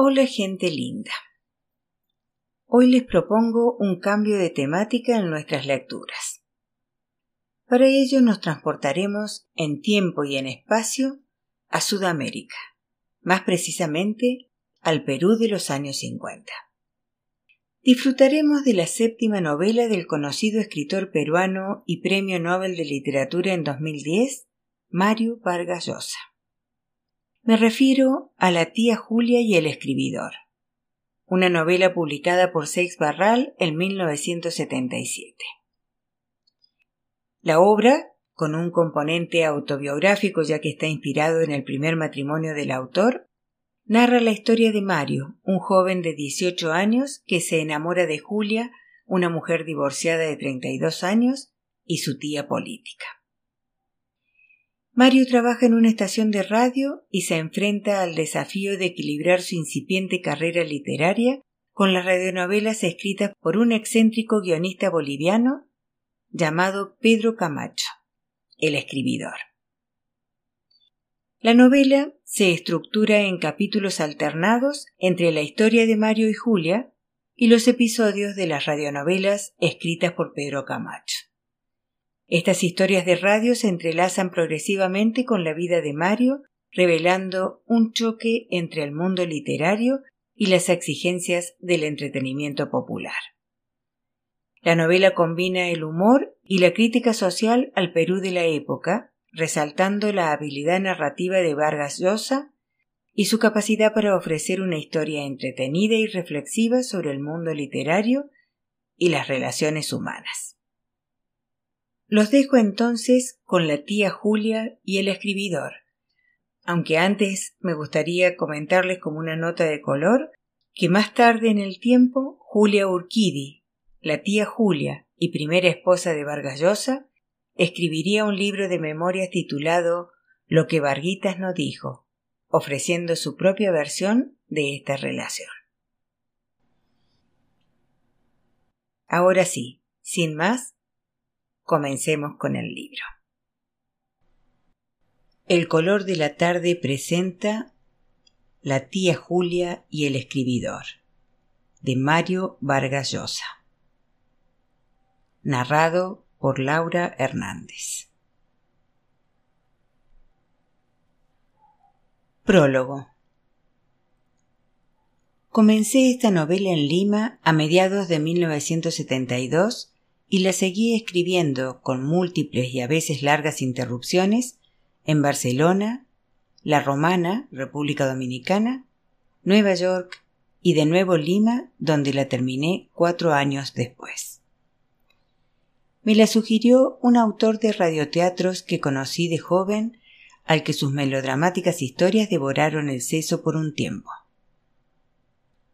Hola gente linda. Hoy les propongo un cambio de temática en nuestras lecturas. Para ello nos transportaremos en tiempo y en espacio a Sudamérica, más precisamente al Perú de los años 50. Disfrutaremos de la séptima novela del conocido escritor peruano y Premio Nobel de Literatura en 2010, Mario Vargas Llosa. Me refiero a La tía Julia y el escribidor, una novela publicada por Seix Barral en 1977. La obra, con un componente autobiográfico ya que está inspirado en el primer matrimonio del autor, narra la historia de Mario, un joven de 18 años que se enamora de Julia, una mujer divorciada de 32 años, y su tía política. Mario trabaja en una estación de radio y se enfrenta al desafío de equilibrar su incipiente carrera literaria con las radionovelas escritas por un excéntrico guionista boliviano llamado Pedro Camacho, el escribidor. La novela se estructura en capítulos alternados entre la historia de Mario y Julia y los episodios de las radionovelas escritas por Pedro Camacho. Estas historias de radio se entrelazan progresivamente con la vida de Mario, revelando un choque entre el mundo literario y las exigencias del entretenimiento popular. La novela combina el humor y la crítica social al Perú de la época, resaltando la habilidad narrativa de Vargas Llosa y su capacidad para ofrecer una historia entretenida y reflexiva sobre el mundo literario y las relaciones humanas. Los dejo entonces con la tía Julia y el escribidor. Aunque antes me gustaría comentarles como una nota de color que más tarde en el tiempo Julia Urquidi, la tía Julia y primera esposa de Vargas Llosa, escribiría un libro de memorias titulado Lo que Varguitas no dijo, ofreciendo su propia versión de esta relación. Ahora sí, sin más, Comencemos con el libro. El color de la tarde presenta La tía Julia y el escribidor de Mario Vargas Llosa. Narrado por Laura Hernández. Prólogo. Comencé esta novela en Lima a mediados de 1972 y la seguí escribiendo con múltiples y a veces largas interrupciones en Barcelona, La Romana, República Dominicana, Nueva York y de nuevo Lima, donde la terminé cuatro años después. Me la sugirió un autor de radioteatros que conocí de joven, al que sus melodramáticas historias devoraron el seso por un tiempo.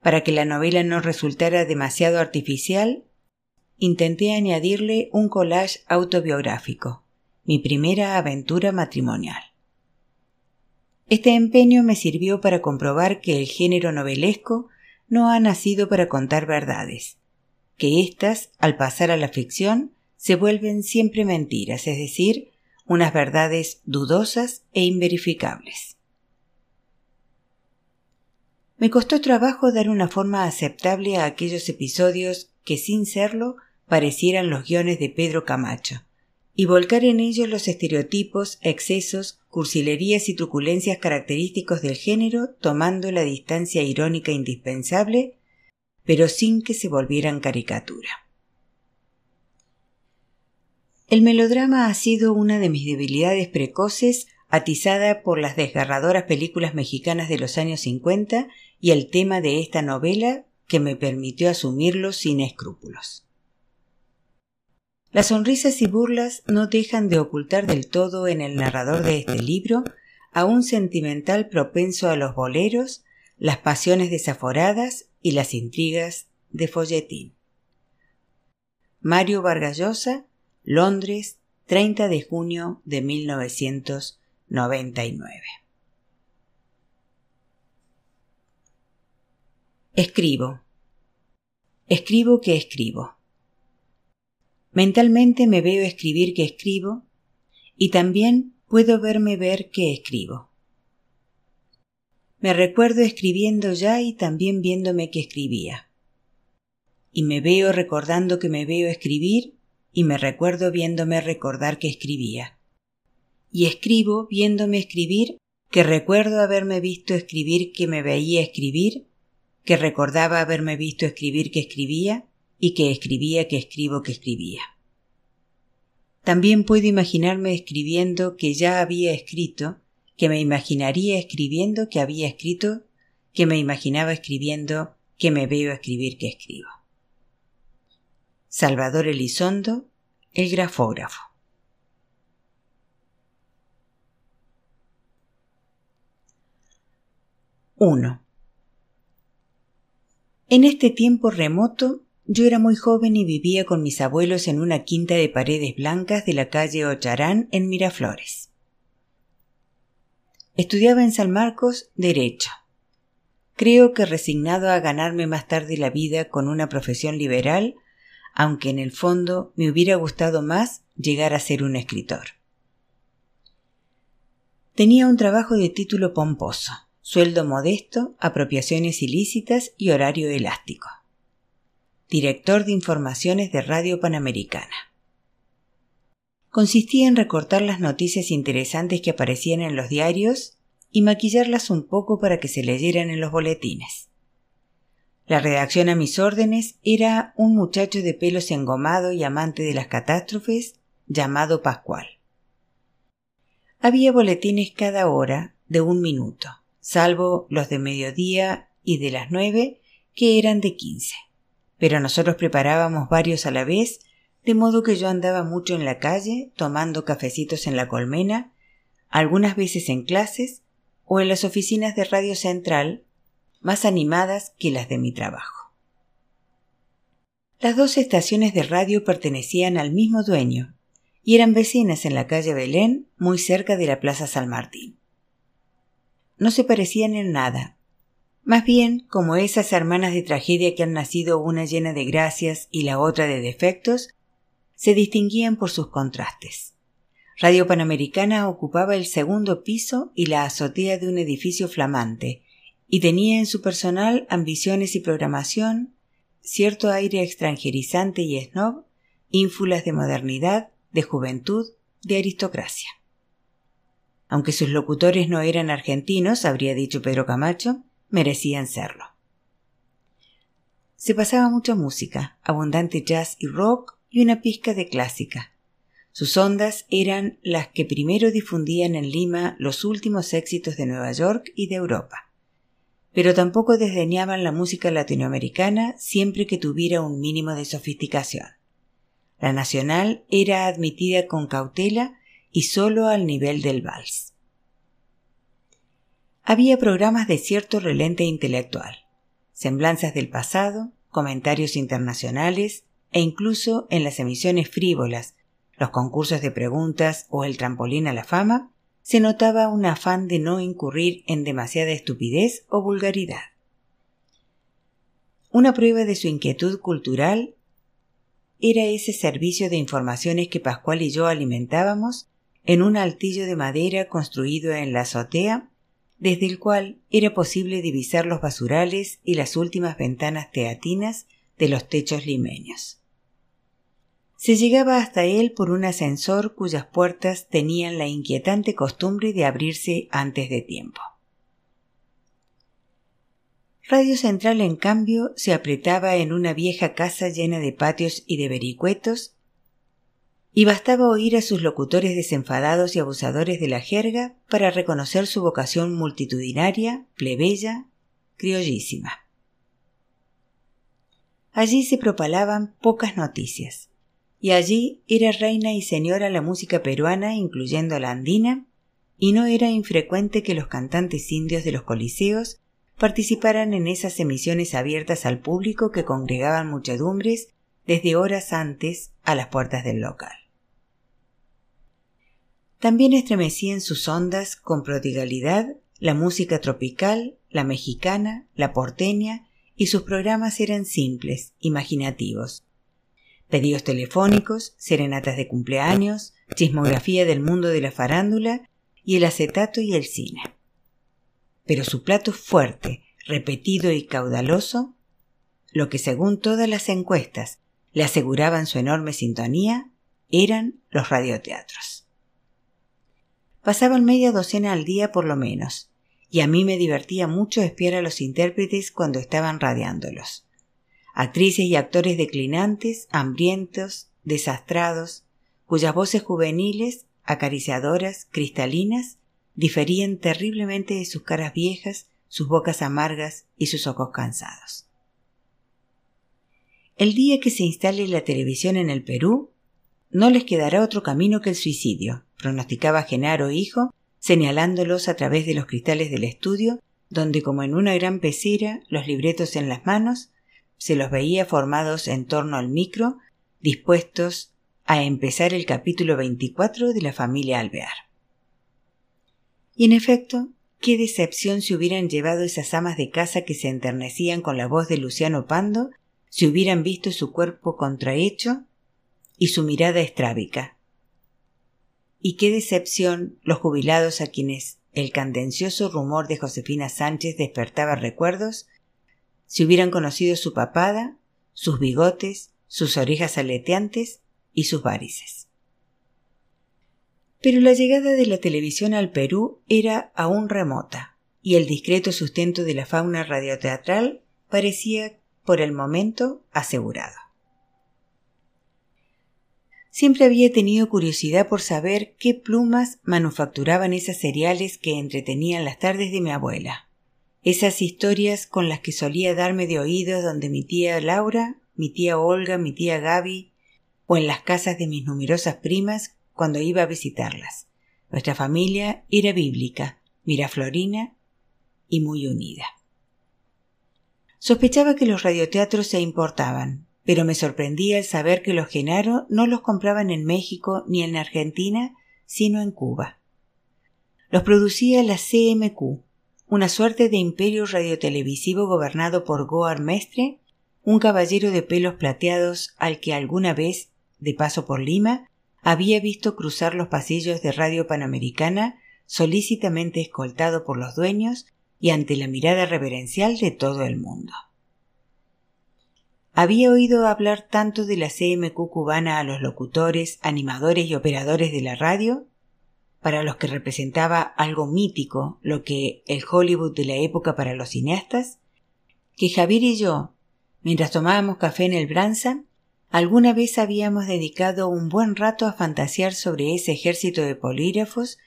Para que la novela no resultara demasiado artificial, intenté añadirle un collage autobiográfico, mi primera aventura matrimonial. Este empeño me sirvió para comprobar que el género novelesco no ha nacido para contar verdades, que éstas, al pasar a la ficción, se vuelven siempre mentiras, es decir, unas verdades dudosas e inverificables. Me costó trabajo dar una forma aceptable a aquellos episodios que, sin serlo, parecieran los guiones de Pedro Camacho, y volcar en ellos los estereotipos, excesos, cursilerías y truculencias característicos del género, tomando la distancia irónica indispensable, pero sin que se volvieran caricatura. El melodrama ha sido una de mis debilidades precoces, atizada por las desgarradoras películas mexicanas de los años 50 y el tema de esta novela que me permitió asumirlo sin escrúpulos. Las sonrisas y burlas no dejan de ocultar del todo en el narrador de este libro a un sentimental propenso a los boleros, las pasiones desaforadas y las intrigas de folletín. Mario Vargas Llosa, Londres, 30 de junio de 1999. Escribo. Escribo que escribo. Mentalmente me veo escribir que escribo y también puedo verme ver que escribo. me recuerdo escribiendo ya y también viéndome que escribía. Y me veo recordando que me veo escribir y me recuerdo viéndome recordar que escribía. Y escribo viéndome escribir que recuerdo haberme visto escribir que me veía escribir, que recordaba haberme visto escribir que escribía y que escribía que escribo que escribía. También puedo imaginarme escribiendo que ya había escrito, que me imaginaría escribiendo que había escrito, que me imaginaba escribiendo, que me veo escribir que escribo. Salvador Elizondo, el grafógrafo. Uno. En este tiempo remoto yo era muy joven y vivía con mis abuelos en una quinta de paredes blancas de la calle Ocharán en Miraflores. Estudiaba en San Marcos Derecho. Creo que resignado a ganarme más tarde la vida con una profesión liberal, aunque en el fondo me hubiera gustado más llegar a ser un escritor. Tenía un trabajo de título pomposo, sueldo modesto, apropiaciones ilícitas y horario elástico director de informaciones de Radio Panamericana. Consistía en recortar las noticias interesantes que aparecían en los diarios y maquillarlas un poco para que se leyeran en los boletines. La redacción a mis órdenes era un muchacho de pelos engomado y amante de las catástrofes llamado Pascual. Había boletines cada hora de un minuto, salvo los de mediodía y de las nueve, que eran de quince pero nosotros preparábamos varios a la vez, de modo que yo andaba mucho en la calle, tomando cafecitos en la colmena, algunas veces en clases o en las oficinas de Radio Central, más animadas que las de mi trabajo. Las dos estaciones de radio pertenecían al mismo dueño y eran vecinas en la calle Belén, muy cerca de la Plaza San Martín. No se parecían en nada, más bien, como esas hermanas de tragedia que han nacido una llena de gracias y la otra de defectos, se distinguían por sus contrastes. Radio Panamericana ocupaba el segundo piso y la azotea de un edificio flamante, y tenía en su personal ambiciones y programación, cierto aire extranjerizante y snob, ínfulas de modernidad, de juventud, de aristocracia. Aunque sus locutores no eran argentinos, habría dicho Pedro Camacho, merecían serlo. Se pasaba mucha música, abundante jazz y rock y una pizca de clásica. Sus ondas eran las que primero difundían en Lima los últimos éxitos de Nueva York y de Europa. Pero tampoco desdeñaban la música latinoamericana siempre que tuviera un mínimo de sofisticación. La nacional era admitida con cautela y solo al nivel del vals había programas de cierto relente intelectual, semblanzas del pasado, comentarios internacionales e incluso en las emisiones frívolas, los concursos de preguntas o el trampolín a la fama, se notaba un afán de no incurrir en demasiada estupidez o vulgaridad. Una prueba de su inquietud cultural era ese servicio de informaciones que Pascual y yo alimentábamos en un altillo de madera construido en la azotea desde el cual era posible divisar los basurales y las últimas ventanas teatinas de los techos limeños. Se llegaba hasta él por un ascensor cuyas puertas tenían la inquietante costumbre de abrirse antes de tiempo. Radio Central, en cambio, se apretaba en una vieja casa llena de patios y de vericuetos y bastaba oír a sus locutores desenfadados y abusadores de la jerga para reconocer su vocación multitudinaria, plebeya, criollísima. Allí se propalaban pocas noticias, y allí era reina y señora la música peruana, incluyendo la andina, y no era infrecuente que los cantantes indios de los coliseos participaran en esas emisiones abiertas al público que congregaban muchedumbres desde horas antes a las puertas del local. También estremecían sus ondas con prodigalidad la música tropical, la mexicana, la porteña, y sus programas eran simples, imaginativos. Pedidos telefónicos, serenatas de cumpleaños, chismografía del mundo de la farándula y el acetato y el cine. pero su plato fuerte, repetido y caudaloso, lo que según todas las encuestas le aseguraban su enorme sintonía, eran los radioteatros. Pasaban media docena al día por lo menos, y a mí me divertía mucho espiar a los intérpretes cuando estaban radiándolos. Actrices y actores declinantes, hambrientos, desastrados, cuyas voces juveniles, acariciadoras, cristalinas, diferían terriblemente de sus caras viejas, sus bocas amargas y sus ojos cansados. El día que se instale la televisión en el Perú, no les quedará otro camino que el suicidio, pronosticaba Genaro hijo, señalándolos a través de los cristales del estudio, donde como en una gran pecera, los libretos en las manos, se los veía formados en torno al micro, dispuestos a empezar el capítulo 24 de la familia Alvear. Y en efecto, qué decepción si hubieran llevado esas amas de casa que se enternecían con la voz de Luciano Pando si hubieran visto su cuerpo contrahecho y su mirada estrábica. Y qué decepción los jubilados a quienes el candencioso rumor de Josefina Sánchez despertaba recuerdos si hubieran conocido su papada, sus bigotes, sus orejas aleteantes y sus varices. Pero la llegada de la televisión al Perú era aún remota, y el discreto sustento de la fauna radioteatral parecía, por el momento, asegurado. Siempre había tenido curiosidad por saber qué plumas manufacturaban esas cereales que entretenían las tardes de mi abuela. Esas historias con las que solía darme de oídos donde mi tía Laura, mi tía Olga, mi tía Gaby, o en las casas de mis numerosas primas cuando iba a visitarlas. Nuestra familia era bíblica, miraflorina y muy unida. Sospechaba que los radioteatros se importaban, pero me sorprendía el saber que los Genaro no los compraban en México ni en Argentina, sino en Cuba. Los producía la CMQ, una suerte de imperio radiotelevisivo gobernado por Goar Mestre, un caballero de pelos plateados al que alguna vez, de paso por Lima, había visto cruzar los pasillos de Radio Panamericana solícitamente escoltado por los dueños y ante la mirada reverencial de todo el mundo. Había oído hablar tanto de la CMQ cubana a los locutores, animadores y operadores de la radio, para los que representaba algo mítico, lo que el Hollywood de la época para los cineastas, que Javier y yo, mientras tomábamos café en el Branson, Alguna vez habíamos dedicado un buen rato a fantasear sobre ese ejército de polígrafos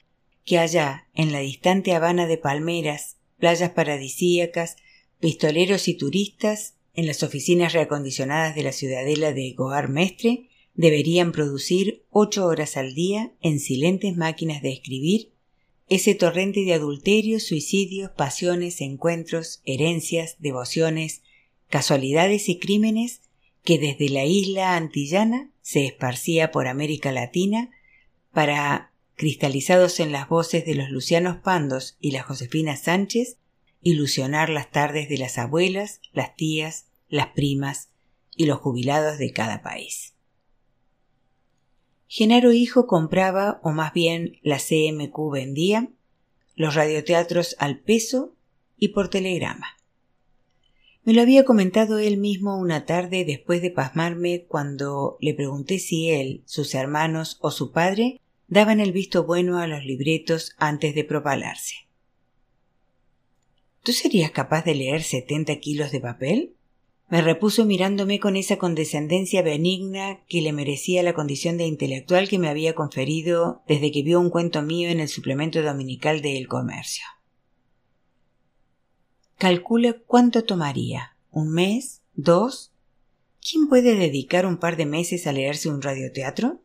que allá, en la distante Habana de palmeras, playas paradisíacas, pistoleros y turistas, en las oficinas reacondicionadas de la ciudadela de Goar Mestre, deberían producir ocho horas al día en silentes máquinas de escribir ese torrente de adulterios, suicidios, pasiones, encuentros, herencias, devociones, casualidades y crímenes que desde la isla antillana se esparcía por América Latina para, cristalizados en las voces de los Lucianos Pandos y la Josefina Sánchez, ilusionar las tardes de las abuelas, las tías, las primas y los jubilados de cada país. Genaro Hijo compraba, o más bien la CMQ vendía, los radioteatros al peso y por telegrama. Me lo había comentado él mismo una tarde después de pasmarme cuando le pregunté si él, sus hermanos o su padre daban el visto bueno a los libretos antes de propalarse. ¿Tú serías capaz de leer setenta kilos de papel? Me repuso mirándome con esa condescendencia benigna que le merecía la condición de intelectual que me había conferido desde que vio un cuento mío en el suplemento dominical de El Comercio. Calcule cuánto tomaría. ¿Un mes? ¿Dos? ¿Quién puede dedicar un par de meses a leerse un radioteatro?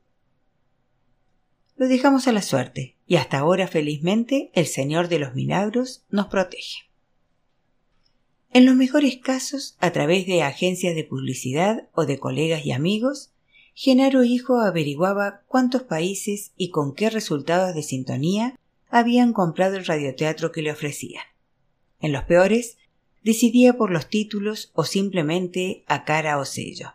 Lo dejamos a la suerte, y hasta ahora felizmente el Señor de los Milagros nos protege. En los mejores casos, a través de agencias de publicidad o de colegas y amigos, Genaro Hijo averiguaba cuántos países y con qué resultados de sintonía habían comprado el radioteatro que le ofrecían. En los peores, decidía por los títulos o simplemente a cara o sello.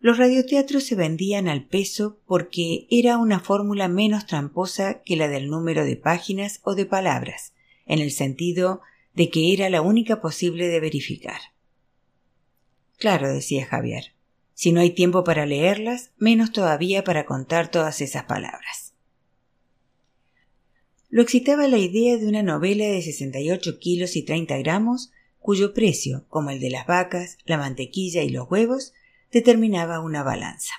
Los radioteatros se vendían al peso porque era una fórmula menos tramposa que la del número de páginas o de palabras, en el sentido de que era la única posible de verificar. Claro, decía Javier, si no hay tiempo para leerlas, menos todavía para contar todas esas palabras. Lo excitaba la idea de una novela de 68 kilos y 30 gramos, cuyo precio, como el de las vacas, la mantequilla y los huevos, determinaba una balanza.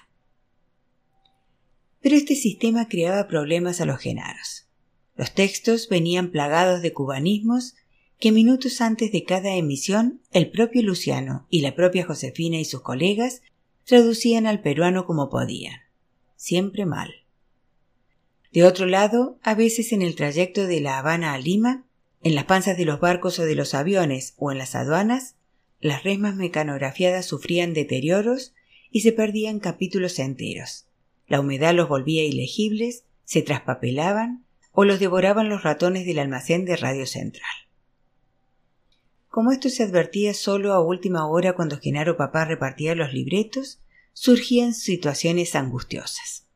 Pero este sistema creaba problemas a los genaros. Los textos venían plagados de cubanismos que minutos antes de cada emisión el propio Luciano y la propia Josefina y sus colegas traducían al peruano como podían. Siempre mal. De otro lado, a veces en el trayecto de La Habana a Lima, en las panzas de los barcos o de los aviones o en las aduanas, las resmas mecanografiadas sufrían deterioros y se perdían capítulos enteros. La humedad los volvía ilegibles, se traspapelaban o los devoraban los ratones del almacén de Radio Central. Como esto se advertía solo a última hora cuando Genaro Papá repartía los libretos, surgían situaciones angustiosas.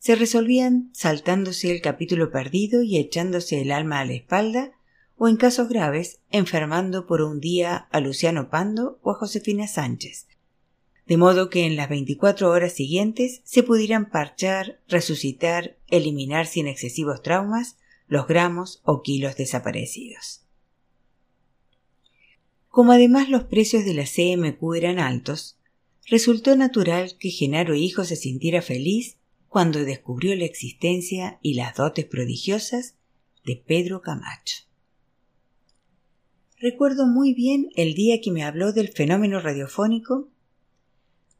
Se resolvían saltándose el capítulo perdido y echándose el alma a la espalda, o en casos graves, enfermando por un día a Luciano Pando o a Josefina Sánchez, de modo que en las veinticuatro horas siguientes se pudieran parchar, resucitar, eliminar sin excesivos traumas los gramos o kilos desaparecidos. Como además los precios de la CMQ eran altos, resultó natural que Genaro Hijo se sintiera feliz cuando descubrió la existencia y las dotes prodigiosas de Pedro Camacho. Recuerdo muy bien el día que me habló del fenómeno radiofónico,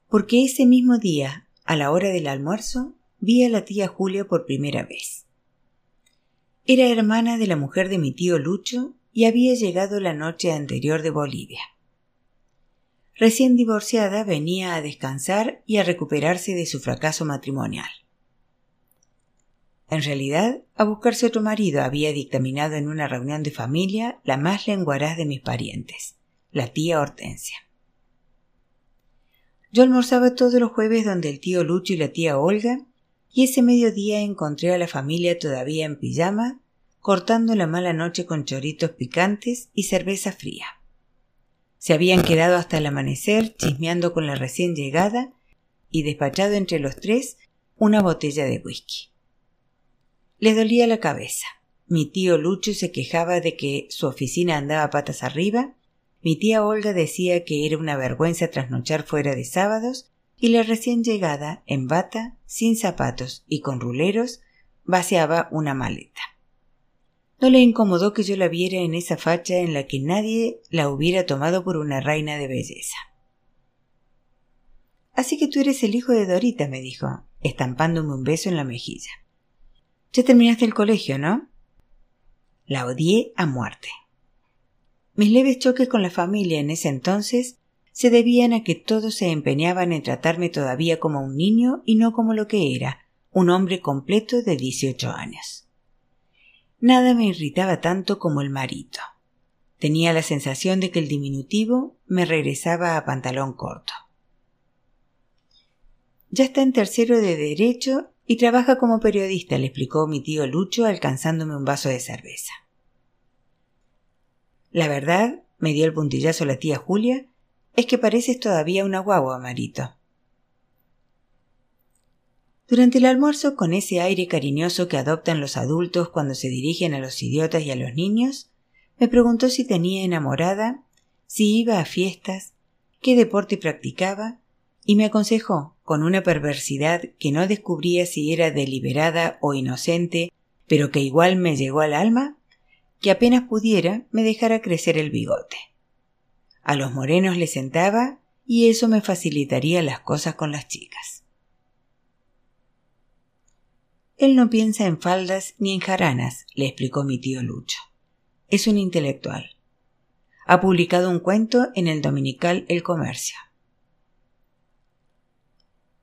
porque ese mismo día, a la hora del almuerzo, vi a la tía Julia por primera vez. Era hermana de la mujer de mi tío Lucho y había llegado la noche anterior de Bolivia. Recién divorciada venía a descansar y a recuperarse de su fracaso matrimonial. En realidad, a buscarse otro marido había dictaminado en una reunión de familia la más lenguaraz de mis parientes, la tía Hortensia. Yo almorzaba todos los jueves donde el tío Lucho y la tía Olga, y ese mediodía encontré a la familia todavía en pijama cortando la mala noche con choritos picantes y cerveza fría. Se habían quedado hasta el amanecer chismeando con la recién llegada y despachado entre los tres una botella de whisky. Les dolía la cabeza. Mi tío Lucho se quejaba de que su oficina andaba patas arriba, mi tía Olga decía que era una vergüenza trasnochar fuera de sábados, y la recién llegada, en bata, sin zapatos y con ruleros, vaciaba una maleta. No le incomodó que yo la viera en esa facha en la que nadie la hubiera tomado por una reina de belleza. Así que tú eres el hijo de Dorita, me dijo, estampándome un beso en la mejilla. Ya terminaste el colegio, ¿no? La odié a muerte. Mis leves choques con la familia en ese entonces se debían a que todos se empeñaban en tratarme todavía como un niño y no como lo que era, un hombre completo de dieciocho años. Nada me irritaba tanto como el marito. Tenía la sensación de que el diminutivo me regresaba a pantalón corto. Ya está en tercero de Derecho y trabaja como periodista, le explicó mi tío Lucho alcanzándome un vaso de cerveza. La verdad, me dio el puntillazo la tía Julia, es que pareces todavía una guagua, Marito. Durante el almuerzo, con ese aire cariñoso que adoptan los adultos cuando se dirigen a los idiotas y a los niños, me preguntó si tenía enamorada, si iba a fiestas, qué deporte practicaba, y me aconsejó, con una perversidad que no descubría si era deliberada o inocente, pero que igual me llegó al alma, que apenas pudiera me dejara crecer el bigote. A los morenos les sentaba y eso me facilitaría las cosas con las chicas. Él no piensa en faldas ni en jaranas, le explicó mi tío Lucho. Es un intelectual. Ha publicado un cuento en el dominical El Comercio.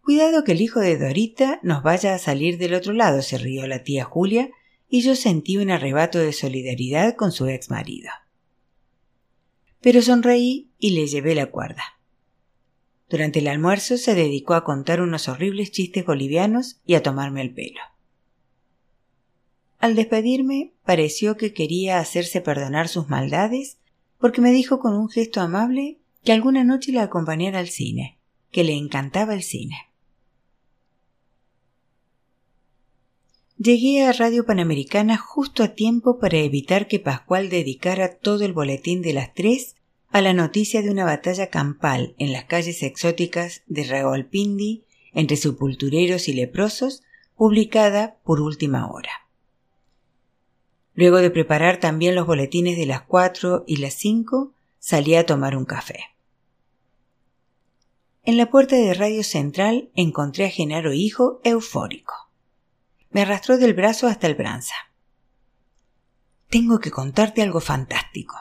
Cuidado que el hijo de Dorita nos vaya a salir del otro lado, se rió la tía Julia, y yo sentí un arrebato de solidaridad con su ex marido. Pero sonreí y le llevé la cuerda. Durante el almuerzo se dedicó a contar unos horribles chistes bolivianos y a tomarme el pelo. Al despedirme pareció que quería hacerse perdonar sus maldades porque me dijo con un gesto amable que alguna noche la acompañara al cine, que le encantaba el cine. Llegué a Radio Panamericana justo a tiempo para evitar que Pascual dedicara todo el boletín de las tres a la noticia de una batalla campal en las calles exóticas de Rawalpindi entre sepultureros y leprosos, publicada por última hora. Luego de preparar también los boletines de las cuatro y las cinco, salí a tomar un café. En la puerta de Radio Central encontré a Genaro Hijo eufórico. Me arrastró del brazo hasta el branza. Tengo que contarte algo fantástico.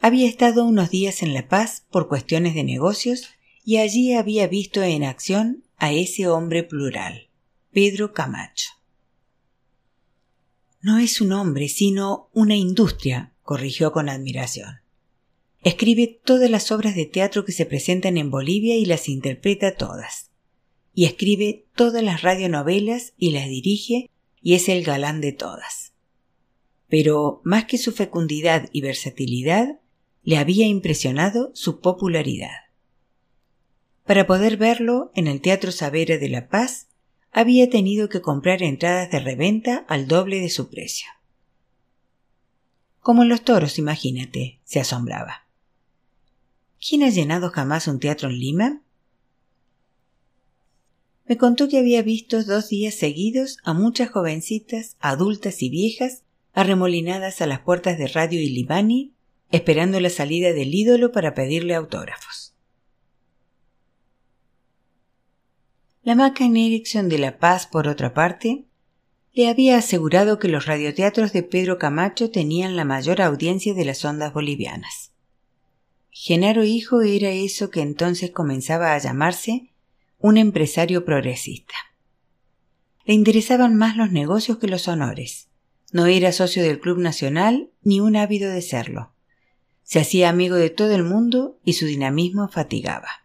Había estado unos días en La Paz por cuestiones de negocios y allí había visto en acción a ese hombre plural, Pedro Camacho. No es un hombre, sino una industria, corrigió con admiración. Escribe todas las obras de teatro que se presentan en Bolivia y las interpreta todas y escribe todas las radionovelas y las dirige y es el galán de todas. Pero más que su fecundidad y versatilidad, le había impresionado su popularidad. Para poder verlo en el Teatro Savera de La Paz, había tenido que comprar entradas de reventa al doble de su precio. Como los toros, imagínate, se asombraba. ¿Quién ha llenado jamás un teatro en Lima? Me contó que había visto dos días seguidos a muchas jovencitas, adultas y viejas, arremolinadas a las puertas de Radio Illimani, esperando la salida del ídolo para pedirle autógrafos. La Macan Erickson de La Paz, por otra parte, le había asegurado que los radioteatros de Pedro Camacho tenían la mayor audiencia de las ondas bolivianas. Genaro Hijo era eso que entonces comenzaba a llamarse un empresario progresista. Le interesaban más los negocios que los honores. No era socio del Club Nacional ni un ávido de serlo. Se hacía amigo de todo el mundo y su dinamismo fatigaba.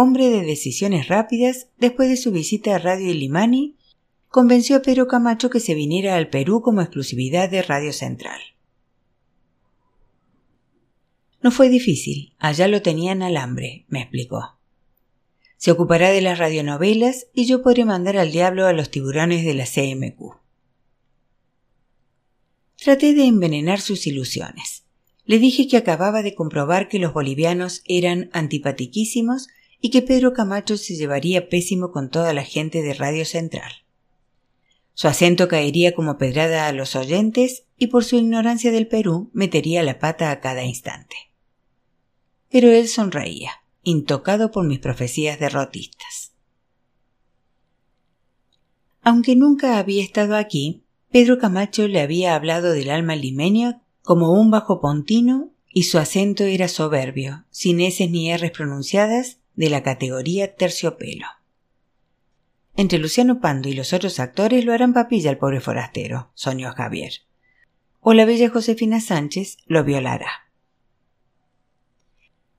Hombre de decisiones rápidas, después de su visita a Radio Ilimani, convenció a Pedro Camacho que se viniera al Perú como exclusividad de Radio Central. No fue difícil, allá lo tenían al hambre, me explicó. Se ocupará de las radionovelas y yo podré mandar al diablo a los tiburones de la CMQ. Traté de envenenar sus ilusiones. Le dije que acababa de comprobar que los bolivianos eran antipatiquísimos y que Pedro Camacho se llevaría pésimo con toda la gente de Radio Central. Su acento caería como pedrada a los oyentes y por su ignorancia del Perú metería la pata a cada instante. Pero él sonreía intocado por mis profecías derrotistas. Aunque nunca había estado aquí, Pedro Camacho le había hablado del alma limeña como un bajo pontino y su acento era soberbio, sin eses ni r's pronunciadas de la categoría terciopelo. Entre Luciano Pando y los otros actores lo harán papilla al pobre forastero, soñó Javier. O la bella Josefina Sánchez lo violará.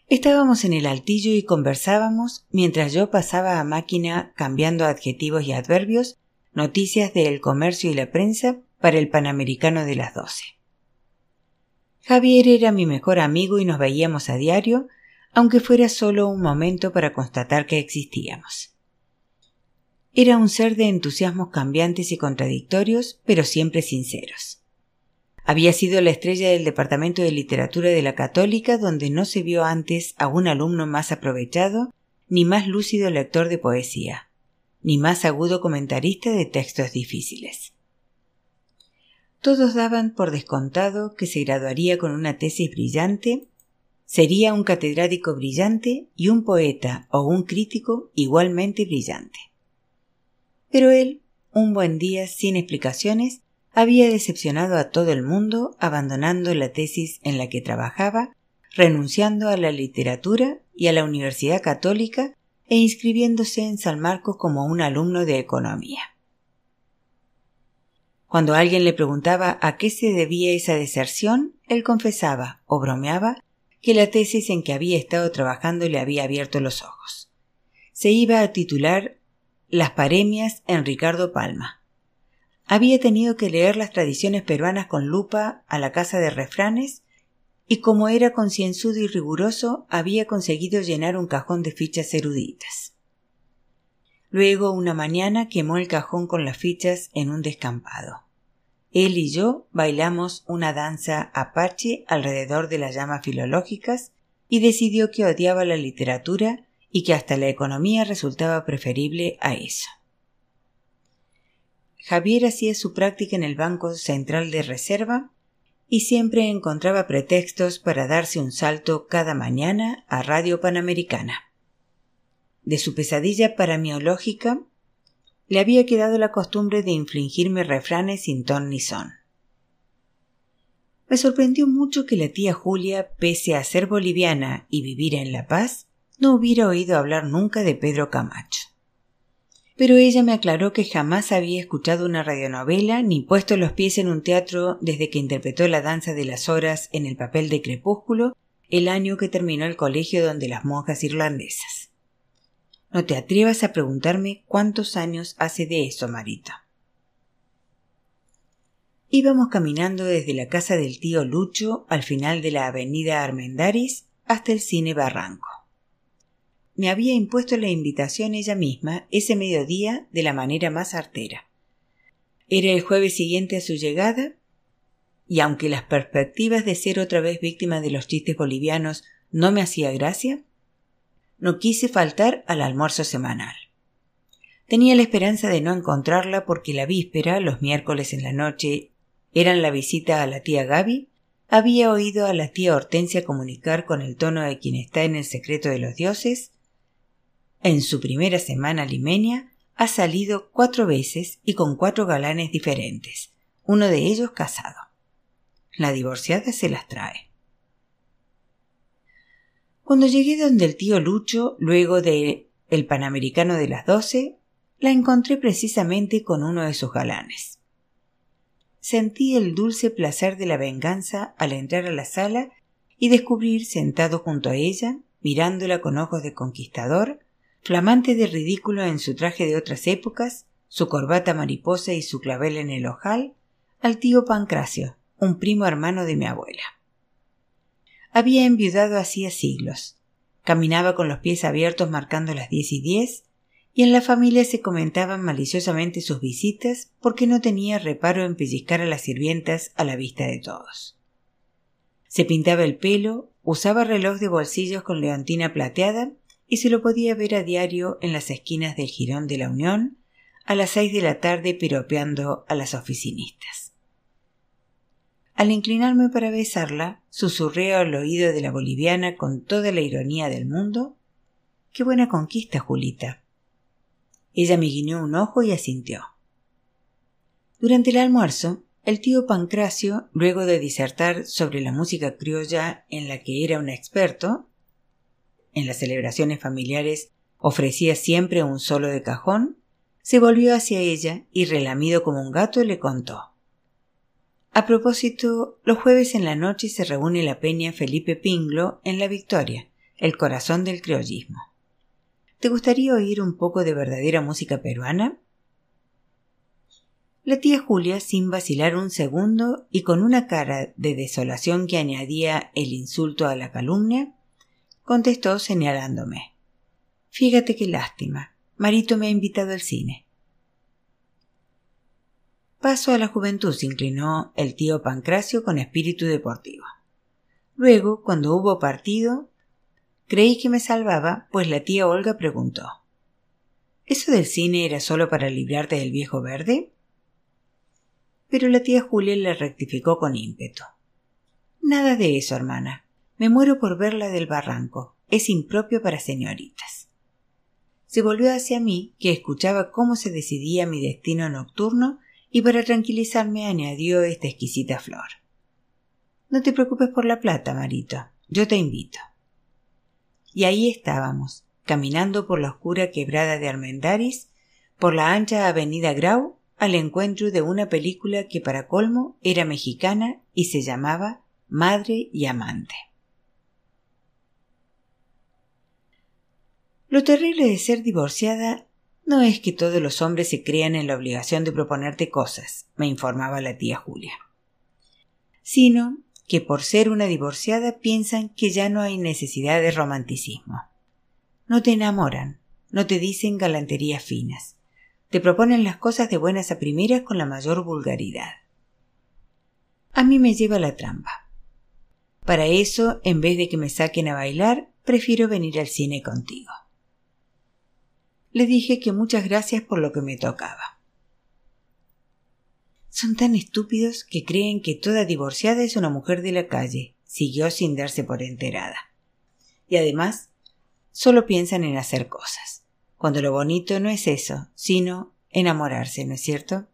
Estábamos en el altillo y conversábamos mientras yo pasaba a máquina cambiando adjetivos y adverbios, noticias del comercio y la prensa para el Panamericano de las doce. Javier era mi mejor amigo y nos veíamos a diario, aunque fuera solo un momento para constatar que existíamos. Era un ser de entusiasmos cambiantes y contradictorios, pero siempre sinceros. Había sido la estrella del Departamento de Literatura de la Católica, donde no se vio antes a un alumno más aprovechado, ni más lúcido lector de poesía, ni más agudo comentarista de textos difíciles. Todos daban por descontado que se graduaría con una tesis brillante, sería un catedrático brillante y un poeta o un crítico igualmente brillante. Pero él, un buen día sin explicaciones, había decepcionado a todo el mundo abandonando la tesis en la que trabajaba, renunciando a la literatura y a la Universidad Católica e inscribiéndose en San Marcos como un alumno de economía. Cuando alguien le preguntaba a qué se debía esa deserción, él confesaba o bromeaba que la tesis en que había estado trabajando le había abierto los ojos. Se iba a titular Las paremias en Ricardo Palma. Había tenido que leer las tradiciones peruanas con lupa a la casa de refranes y como era concienzudo y riguroso, había conseguido llenar un cajón de fichas eruditas. Luego, una mañana, quemó el cajón con las fichas en un descampado. Él y yo bailamos una danza apache alrededor de las llamas filológicas y decidió que odiaba la literatura y que hasta la economía resultaba preferible a eso. Javier hacía su práctica en el Banco Central de Reserva y siempre encontraba pretextos para darse un salto cada mañana a Radio Panamericana. De su pesadilla paramiológica le había quedado la costumbre de infligirme refranes sin ton ni son. Me sorprendió mucho que la tía Julia, pese a ser boliviana y vivir en La Paz, no hubiera oído hablar nunca de Pedro Camacho pero ella me aclaró que jamás había escuchado una radionovela ni puesto los pies en un teatro desde que interpretó la danza de las horas en el papel de Crepúsculo el año que terminó el colegio donde las monjas irlandesas. No te atrevas a preguntarme cuántos años hace de eso, Marita. Íbamos caminando desde la casa del tío Lucho al final de la avenida Armendaris hasta el cine Barranco me había impuesto la invitación ella misma ese mediodía de la manera más artera. Era el jueves siguiente a su llegada, y aunque las perspectivas de ser otra vez víctima de los chistes bolivianos no me hacía gracia, no quise faltar al almuerzo semanal. Tenía la esperanza de no encontrarla porque la víspera, los miércoles en la noche, eran la visita a la tía Gaby, había oído a la tía Hortensia comunicar con el tono de quien está en el secreto de los dioses en su primera semana limeña ha salido cuatro veces y con cuatro galanes diferentes, uno de ellos casado. La divorciada se las trae. Cuando llegué donde el tío Lucho, luego de el Panamericano de las doce, la encontré precisamente con uno de sus galanes. Sentí el dulce placer de la venganza al entrar a la sala y descubrir sentado junto a ella, mirándola con ojos de conquistador, flamante de ridículo en su traje de otras épocas, su corbata mariposa y su clavel en el ojal, al tío Pancracio, un primo hermano de mi abuela. Había enviudado hacía siglos. Caminaba con los pies abiertos marcando las diez y diez, y en la familia se comentaban maliciosamente sus visitas porque no tenía reparo en pellizcar a las sirvientas a la vista de todos. Se pintaba el pelo, usaba reloj de bolsillos con leontina plateada y se lo podía ver a diario en las esquinas del Girón de la Unión a las seis de la tarde piropeando a las oficinistas. Al inclinarme para besarla, susurré al oído de la boliviana con toda la ironía del mundo Qué buena conquista, Julita. Ella me guiñó un ojo y asintió. Durante el almuerzo, el tío Pancracio, luego de disertar sobre la música criolla en la que era un experto, en las celebraciones familiares ofrecía siempre un solo de cajón, se volvió hacia ella y relamido como un gato le contó. A propósito, los jueves en la noche se reúne la peña Felipe Pinglo en La Victoria, el corazón del criollismo. ¿Te gustaría oír un poco de verdadera música peruana? La tía Julia, sin vacilar un segundo y con una cara de desolación que añadía el insulto a la calumnia, contestó señalándome. Fíjate qué lástima. Marito me ha invitado al cine. Paso a la juventud, se inclinó el tío Pancracio con espíritu deportivo. Luego, cuando hubo partido, creí que me salvaba, pues la tía Olga preguntó ¿Eso del cine era solo para librarte del viejo verde? Pero la tía Julia le rectificó con ímpetu. Nada de eso, hermana. Me muero por verla del barranco. Es impropio para señoritas. Se volvió hacia mí, que escuchaba cómo se decidía mi destino nocturno, y para tranquilizarme añadió esta exquisita flor. No te preocupes por la plata, Marito. Yo te invito. Y ahí estábamos, caminando por la oscura quebrada de Armendaris, por la ancha avenida Grau, al encuentro de una película que para colmo era mexicana y se llamaba Madre y Amante. Lo terrible de ser divorciada No es que todos los hombres se crean en la obligación de proponerte cosas, me informaba la tía Julia, sino que por ser una divorciada piensan que ya no hay necesidad de romanticismo. No te enamoran, no te dicen galanterías finas, te proponen las cosas de buenas a primeras con la mayor vulgaridad. A mí me lleva la trampa. Para eso, en vez de que me saquen a bailar, prefiero venir al cine contigo. Le dije que muchas gracias por lo que me tocaba. Son tan estúpidos que creen que toda divorciada es una mujer de la calle, siguió sin darse por enterada. Y además, solo piensan en hacer cosas, cuando lo bonito no es eso, sino enamorarse, ¿no es cierto?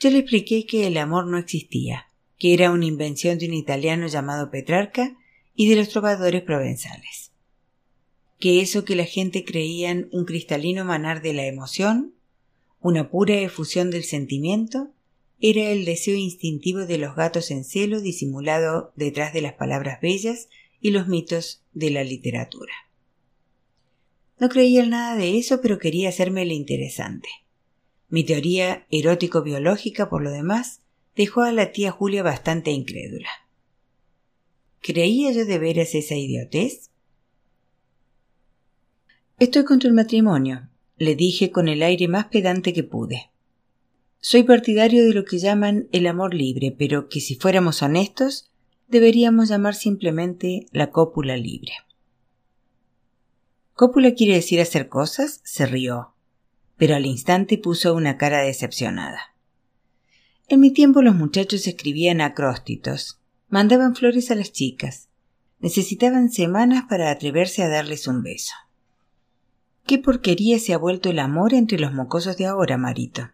Yo le expliqué que el amor no existía, que era una invención de un italiano llamado Petrarca y de los trovadores provenzales. Que eso que la gente creían un cristalino manar de la emoción una pura efusión del sentimiento, era el deseo instintivo de los gatos en celo disimulado detrás de las palabras bellas y los mitos de la literatura. No creía en nada de eso, pero quería hacerme interesante. Mi teoría erótico-biológica, por lo demás, dejó a la tía Julia bastante incrédula. ¿Creía yo de veras esa idiotez? Estoy contra el matrimonio, le dije con el aire más pedante que pude. Soy partidario de lo que llaman el amor libre, pero que si fuéramos honestos, deberíamos llamar simplemente la cópula libre. ¿Cópula quiere decir hacer cosas? se rió, pero al instante puso una cara decepcionada. En mi tiempo los muchachos escribían acróstitos, mandaban flores a las chicas, necesitaban semanas para atreverse a darles un beso. ¿Qué porquería se ha vuelto el amor entre los mocosos de ahora, Marito?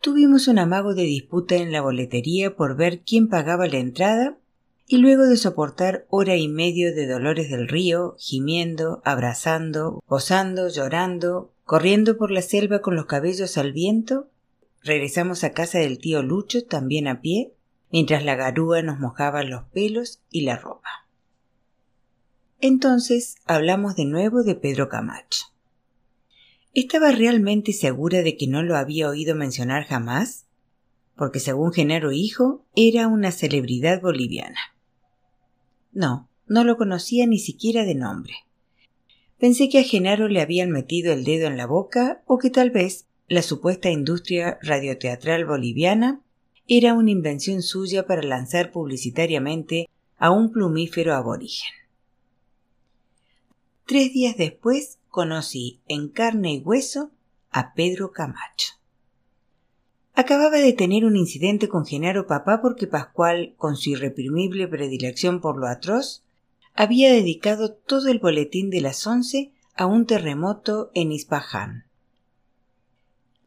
Tuvimos un amago de disputa en la boletería por ver quién pagaba la entrada y luego de soportar hora y medio de dolores del río, gimiendo, abrazando, gozando, llorando, corriendo por la selva con los cabellos al viento, regresamos a casa del tío Lucho también a pie, mientras la garúa nos mojaba los pelos y la ropa. Entonces hablamos de nuevo de Pedro Camacho. ¿Estaba realmente segura de que no lo había oído mencionar jamás? Porque según Genaro Hijo, era una celebridad boliviana. No, no lo conocía ni siquiera de nombre. Pensé que a Genaro le habían metido el dedo en la boca o que tal vez la supuesta industria radioteatral boliviana era una invención suya para lanzar publicitariamente a un plumífero aborigen. Tres días después conocí en carne y hueso a Pedro Camacho. Acababa de tener un incidente con Genaro Papá porque Pascual, con su irreprimible predilección por lo atroz, había dedicado todo el boletín de las once a un terremoto en Ispaján.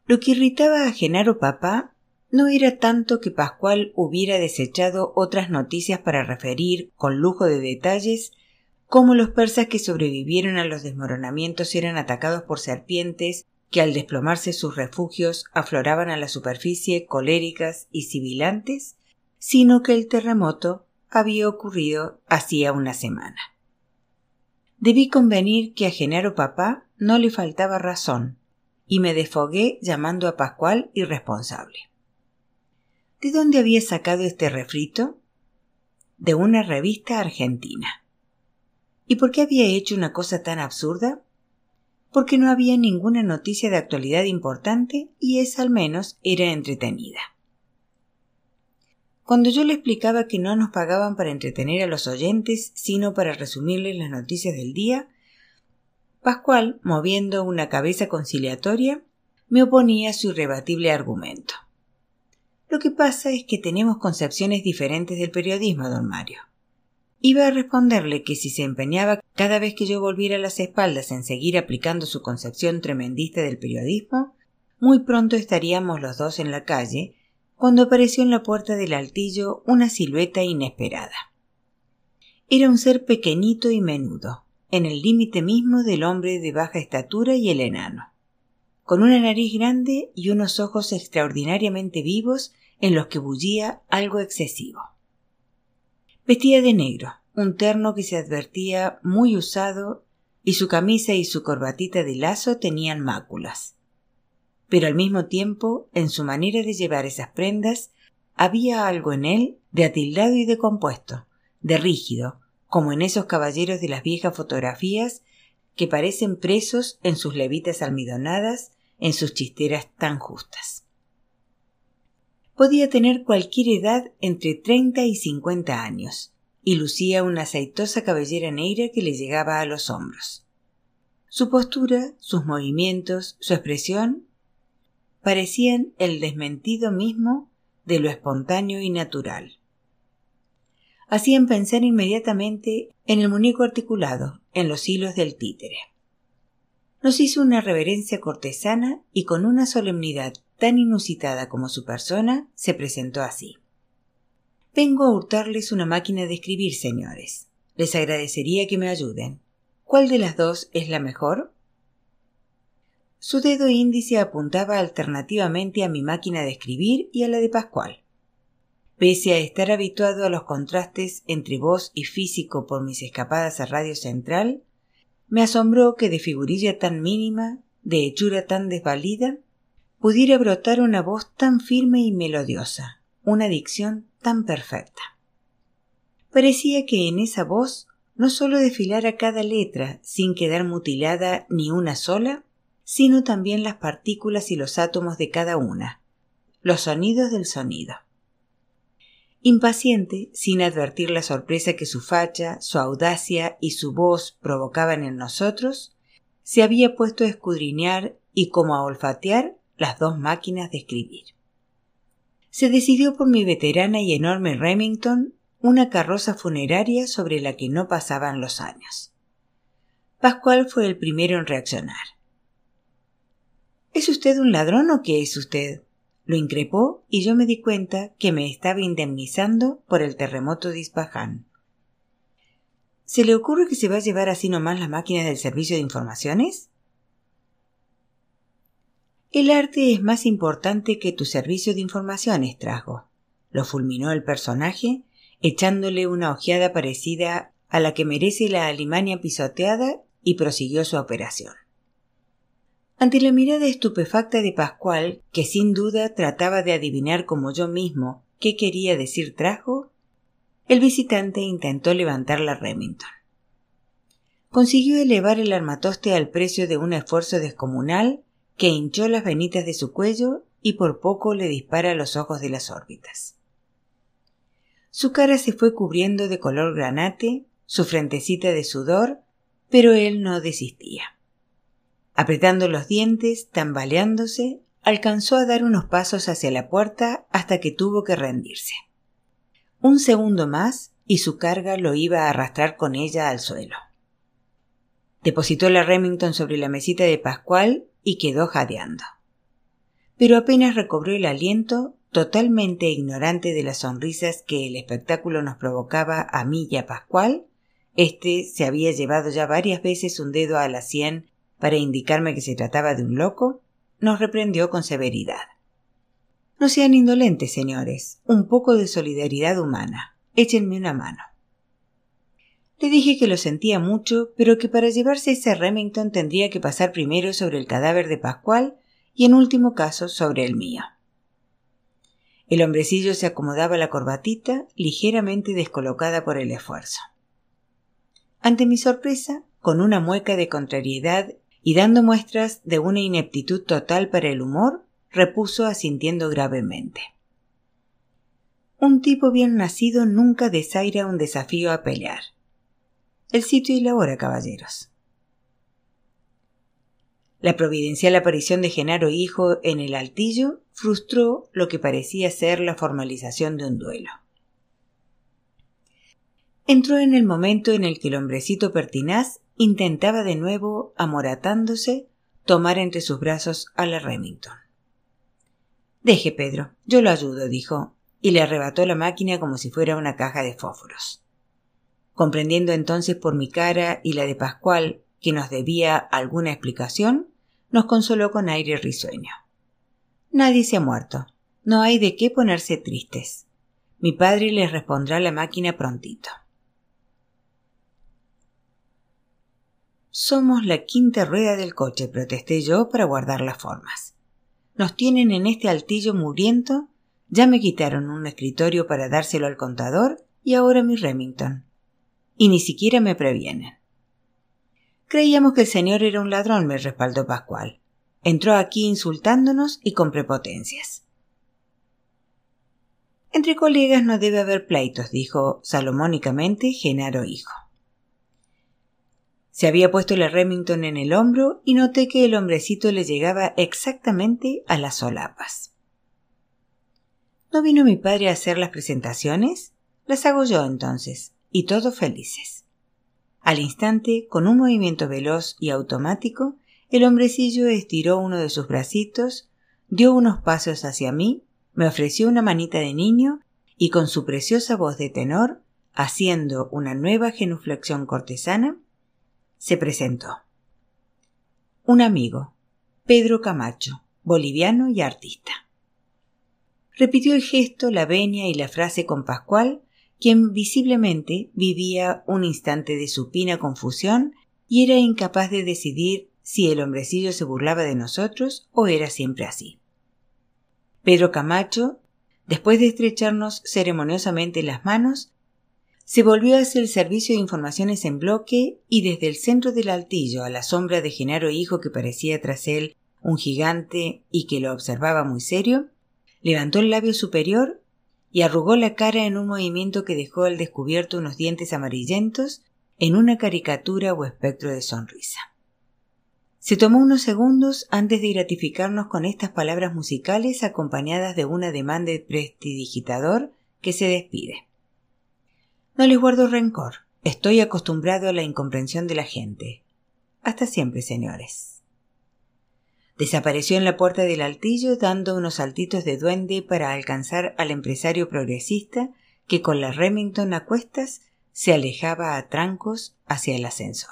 Lo que irritaba a Genaro Papá no era tanto que Pascual hubiera desechado otras noticias para referir, con lujo de detalles, cómo los persas que sobrevivieron a los desmoronamientos eran atacados por serpientes que al desplomarse sus refugios afloraban a la superficie coléricas y sibilantes, sino que el terremoto había ocurrido hacía una semana. Debí convenir que a Genaro Papá no le faltaba razón, y me desfogué llamando a Pascual irresponsable. ¿De dónde había sacado este refrito? De una revista argentina. ¿Y por qué había hecho una cosa tan absurda? Porque no había ninguna noticia de actualidad importante y esa al menos era entretenida. Cuando yo le explicaba que no nos pagaban para entretener a los oyentes, sino para resumirles las noticias del día, Pascual, moviendo una cabeza conciliatoria, me oponía a su irrebatible argumento. Lo que pasa es que tenemos concepciones diferentes del periodismo, don Mario. Iba a responderle que si se empeñaba cada vez que yo volviera las espaldas en seguir aplicando su concepción tremendista del periodismo, muy pronto estaríamos los dos en la calle, cuando apareció en la puerta del altillo una silueta inesperada. Era un ser pequeñito y menudo, en el límite mismo del hombre de baja estatura y el enano, con una nariz grande y unos ojos extraordinariamente vivos en los que bullía algo excesivo. Vestía de negro, un terno que se advertía muy usado y su camisa y su corbatita de lazo tenían máculas. Pero al mismo tiempo, en su manera de llevar esas prendas, había algo en él de atildado y de compuesto, de rígido, como en esos caballeros de las viejas fotografías que parecen presos en sus levitas almidonadas, en sus chisteras tan justas. Podía tener cualquier edad entre treinta y cincuenta años, y lucía una aceitosa cabellera negra que le llegaba a los hombros. Su postura, sus movimientos, su expresión parecían el desmentido mismo de lo espontáneo y natural. Hacían pensar inmediatamente en el muñeco articulado, en los hilos del títere. Nos hizo una reverencia cortesana y con una solemnidad tan inusitada como su persona, se presentó así. Vengo a hurtarles una máquina de escribir, señores. Les agradecería que me ayuden. ¿Cuál de las dos es la mejor? Su dedo índice apuntaba alternativamente a mi máquina de escribir y a la de Pascual. Pese a estar habituado a los contrastes entre voz y físico por mis escapadas a Radio Central, me asombró que de figurilla tan mínima, de hechura tan desvalida, pudiera brotar una voz tan firme y melodiosa, una dicción tan perfecta. Parecía que en esa voz no sólo desfilara cada letra sin quedar mutilada ni una sola, sino también las partículas y los átomos de cada una, los sonidos del sonido. Impaciente, sin advertir la sorpresa que su facha, su audacia y su voz provocaban en nosotros, se había puesto a escudriñar y como a olfatear las dos máquinas de escribir se decidió por mi veterana y enorme Remington una carroza funeraria sobre la que no pasaban los años. Pascual fue el primero en reaccionar. ¿Es usted un ladrón o qué es usted? Lo increpó y yo me di cuenta que me estaba indemnizando por el terremoto de Ispaján. ¿Se le ocurre que se va a llevar así nomás la máquina del servicio de informaciones? El arte es más importante que tu servicio de informaciones, trajo. Lo fulminó el personaje, echándole una ojeada parecida a la que merece la Alemania pisoteada y prosiguió su operación. Ante la mirada estupefacta de Pascual, que sin duda trataba de adivinar como yo mismo qué quería decir trajo, el visitante intentó levantar la Remington. Consiguió elevar el armatoste al precio de un esfuerzo descomunal que hinchó las venitas de su cuello y por poco le dispara los ojos de las órbitas. Su cara se fue cubriendo de color granate, su frentecita de sudor, pero él no desistía. Apretando los dientes, tambaleándose, alcanzó a dar unos pasos hacia la puerta hasta que tuvo que rendirse. Un segundo más y su carga lo iba a arrastrar con ella al suelo. Depositó la Remington sobre la mesita de Pascual y quedó jadeando. Pero apenas recobró el aliento, totalmente ignorante de las sonrisas que el espectáculo nos provocaba a mí y a Pascual, este se había llevado ya varias veces un dedo a la sien para indicarme que se trataba de un loco, nos reprendió con severidad. No sean indolentes, señores, un poco de solidaridad humana. Échenme una mano. Le dije que lo sentía mucho, pero que para llevarse ese Remington tendría que pasar primero sobre el cadáver de Pascual y en último caso sobre el mío. El hombrecillo se acomodaba la corbatita, ligeramente descolocada por el esfuerzo. Ante mi sorpresa, con una mueca de contrariedad y dando muestras de una ineptitud total para el humor, repuso asintiendo gravemente. Un tipo bien nacido nunca desaira un desafío a pelear. El sitio y la hora, caballeros. La providencial aparición de Genaro Hijo en el altillo frustró lo que parecía ser la formalización de un duelo. Entró en el momento en el que el hombrecito pertinaz intentaba de nuevo, amoratándose, tomar entre sus brazos a la Remington. Deje, Pedro, yo lo ayudo, dijo, y le arrebató la máquina como si fuera una caja de fósforos. Comprendiendo entonces por mi cara y la de Pascual que nos debía alguna explicación, nos consoló con aire risueño. Nadie se ha muerto. No hay de qué ponerse tristes. Mi padre les respondrá la máquina prontito. Somos la quinta rueda del coche, protesté yo para guardar las formas. Nos tienen en este altillo muriendo, ya me quitaron un escritorio para dárselo al contador y ahora mi Remington. Y ni siquiera me previenen. Creíamos que el señor era un ladrón, me respaldó Pascual. Entró aquí insultándonos y con prepotencias. Entre colegas no debe haber pleitos, dijo salomónicamente Genaro hijo. Se había puesto la Remington en el hombro y noté que el hombrecito le llegaba exactamente a las solapas. ¿No vino mi padre a hacer las presentaciones? Las hago yo entonces, y todos felices. Al instante, con un movimiento veloz y automático, el hombrecillo estiró uno de sus bracitos, dio unos pasos hacia mí, me ofreció una manita de niño y con su preciosa voz de tenor, haciendo una nueva genuflexión cortesana, se presentó. Un amigo, Pedro Camacho, boliviano y artista. Repitió el gesto, la venia y la frase con Pascual, quien visiblemente vivía un instante de supina confusión y era incapaz de decidir si el hombrecillo se burlaba de nosotros o era siempre así. Pedro Camacho, después de estrecharnos ceremoniosamente las manos, se volvió hacia el servicio de informaciones en bloque y desde el centro del altillo, a la sombra de Genaro Hijo que parecía tras él un gigante y que lo observaba muy serio, levantó el labio superior y arrugó la cara en un movimiento que dejó al descubierto unos dientes amarillentos en una caricatura o espectro de sonrisa. Se tomó unos segundos antes de gratificarnos con estas palabras musicales acompañadas de un ademán de prestidigitador que se despide. No les guardo rencor. Estoy acostumbrado a la incomprensión de la gente. Hasta siempre, señores. Desapareció en la puerta del altillo dando unos saltitos de duende para alcanzar al empresario progresista que con la Remington a cuestas se alejaba a trancos hacia el ascensor.